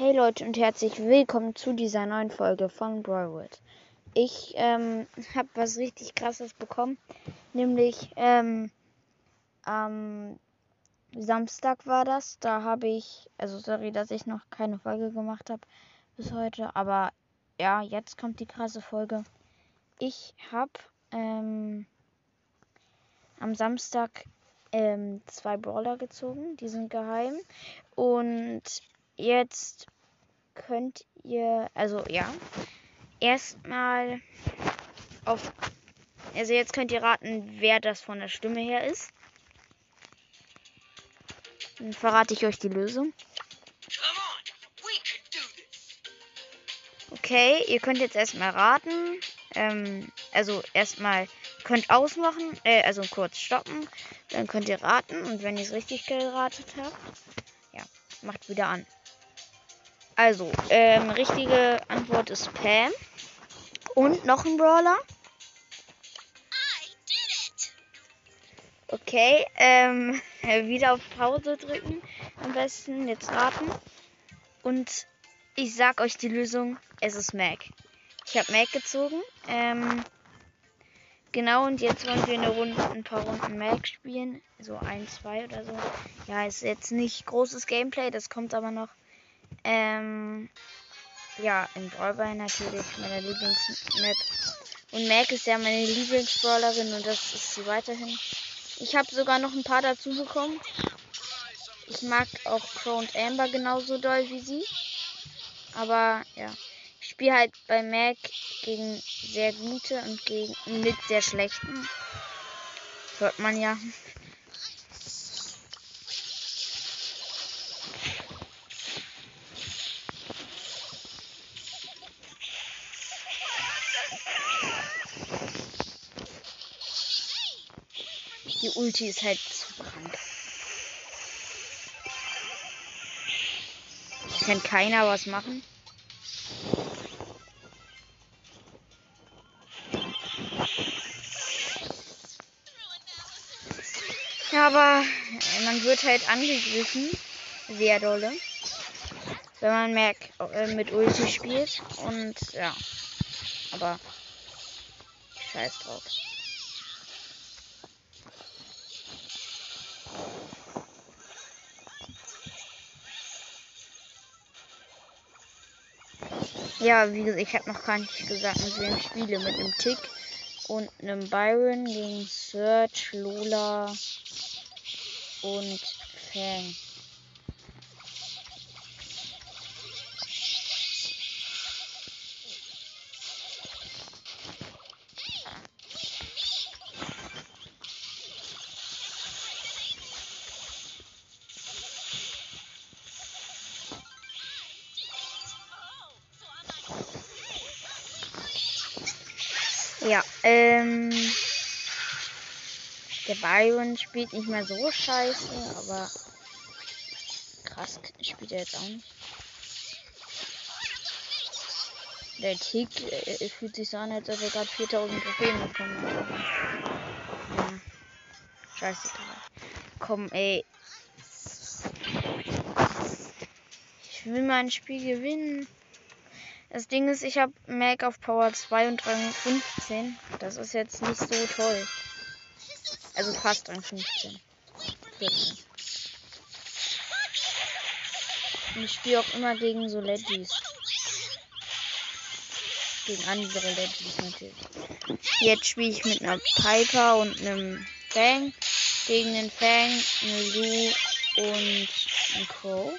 Hey Leute und herzlich willkommen zu dieser neuen Folge von Broadwood. Ich ähm, habe was richtig krasses bekommen, nämlich ähm, am Samstag war das. Da habe ich, also sorry, dass ich noch keine Folge gemacht habe bis heute, aber ja, jetzt kommt die krasse Folge. Ich habe ähm, am Samstag ähm, zwei Brawler gezogen, die sind geheim und jetzt könnt ihr, also ja, erstmal auf, also jetzt könnt ihr raten, wer das von der Stimme her ist. Dann verrate ich euch die Lösung. Okay, ihr könnt jetzt erstmal raten. Ähm, also erstmal könnt ausmachen, äh, also kurz stoppen. Dann könnt ihr raten und wenn ihr es richtig geratet habt, ja, macht wieder an. Also, ähm, richtige Antwort ist Pam. Und noch ein Brawler. Okay, ähm, wieder auf Pause drücken. Am besten jetzt raten. Und ich sag euch die Lösung. Es ist Mac. Ich habe Mac gezogen. Ähm, genau, und jetzt wollen wir eine Runde, ein paar Runden Mac spielen. So ein, zwei oder so. Ja, ist jetzt nicht großes Gameplay, das kommt aber noch. Ähm, ja, in Brawlball natürlich meine Lieblingsmap. Und Mac ist ja meine Lieblingsbrawlerin und das ist sie weiterhin. Ich habe sogar noch ein paar dazu bekommen. Ich mag auch Crow und Amber genauso doll wie sie. Aber ja, ich spiele halt bei Mac gegen sehr gute und gegen mit sehr schlechten. Hört man ja. Die Ulti ist halt zu krank. Kann keiner was machen. Aber man wird halt angegriffen. Sehr dolle. Wenn man merkt, äh, mit Ulti spielt. Und ja. Aber scheiß drauf. Ja, wie gesagt, ich habe noch gar nicht gesagt, mit wem spiele. Mit einem Tick und einem Byron gegen Search, Lola und Fang. Ja, ähm. Der Byron spielt nicht mehr so scheiße, aber krass spielt er jetzt auch nicht. Der Tick äh, fühlt sich so an, als ob er gerade 4000 Trophäen bekommen hat. Ja. Scheiße. Komm, ey. Ich will mein Spiel gewinnen. Das Ding ist, ich habe Mac auf Power 2 und Rang 15. Das ist jetzt nicht so toll. Also fast Rang 15. 14. Und ich spiele auch immer gegen so Legis. Gegen andere Legis natürlich. Jetzt spiele ich mit einer Piper und einem Fang. Gegen den Fang, eine Lu und ein Crow.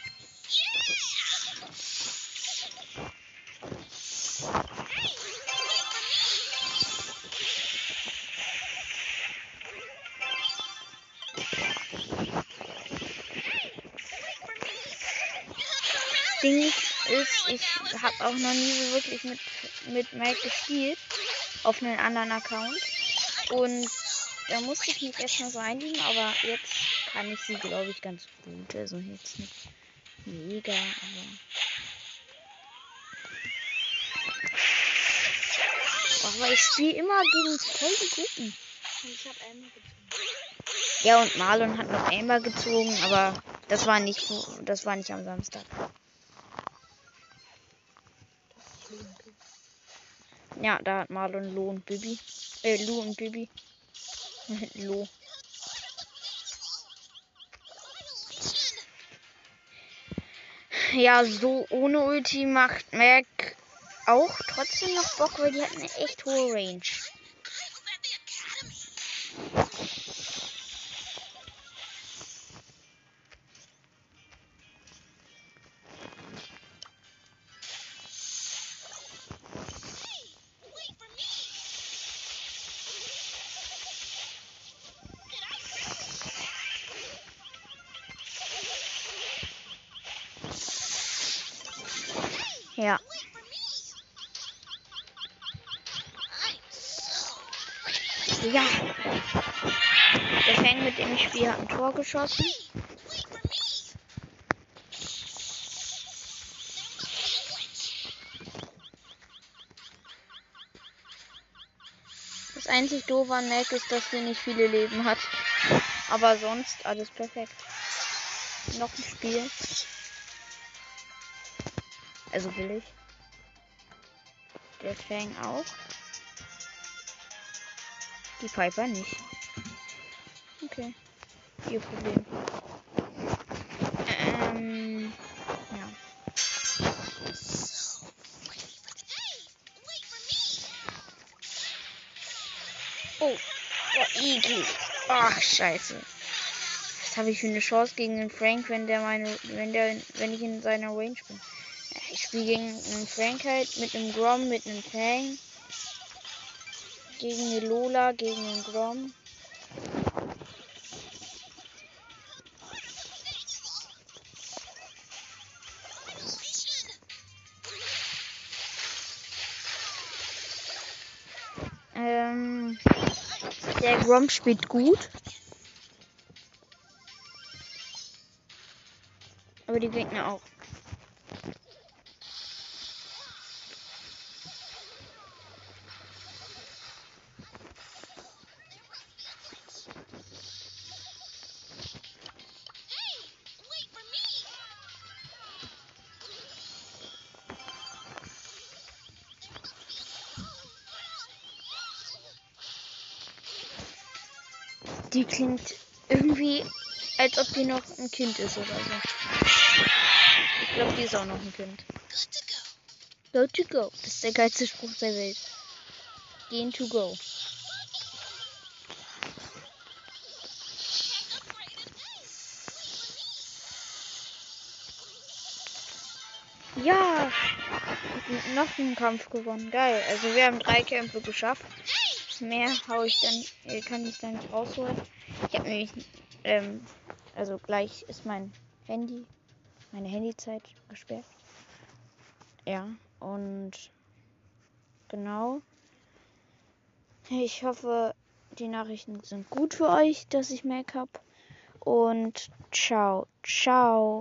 Ding ist, ich habe auch noch nie so wirklich mit, mit Mike gespielt. Auf einen anderen Account. Und da musste ich mich erstmal so einlegen, aber jetzt kann ich sie, glaube ich, ganz gut. Also jetzt nicht mega, aber. Aber ich spiele immer gegen voll die Guten. Ich habe Amber gezogen. Ja, und Marlon hat noch Amber gezogen, aber das war nicht, das war nicht am Samstag. Ja, da hat Marlon Lo und Bibi. Äh, Lu und Bibi. Lo. Ja, so ohne Ulti macht Mac auch trotzdem noch Bock, weil die hat eine echt hohe Range. Ja. Ja. Der Fang mit dem ich spiele hat ein Tor geschossen. Das einzig doofe an Mac ist, dass sie nicht viele Leben hat. Aber sonst alles perfekt. Noch ein Spiel. Also will ich. Der Fang auch. Die Piper nicht. Okay. Ihr Problem. Ähm. Ja. Oh. Oh, Igel. Ach, scheiße. Was habe ich für eine Chance gegen den Frank, wenn der meine. wenn der. wenn ich in seiner Range bin? Ich spiele gegen einen Frank halt mit einem Grom, mit einem Fang. Gegen eine Lola, gegen einen Grom. Ähm, der Grom spielt gut. Aber die Gegner auch. Die klingt irgendwie, als ob die noch ein Kind ist oder so. Ich glaube, die ist auch noch ein Kind. Go to go. Das ist der geilste Spruch der Welt. Gehen to go. Ja! Noch einen Kampf gewonnen. Geil. Also wir haben drei Kämpfe geschafft. Mehr hau ich dann, kann ich dann nicht rausholen. Ich habe nämlich, ähm, also gleich ist mein Handy, meine Handyzeit gesperrt. Ja, und genau. Ich hoffe, die Nachrichten sind gut für euch, dass ich Mac habe. Und ciao, ciao.